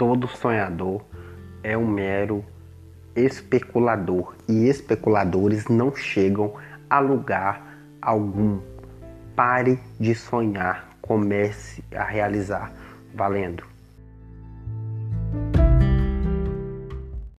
todo sonhador é um mero especulador e especuladores não chegam a lugar algum. Pare de sonhar, comece a realizar. Valendo!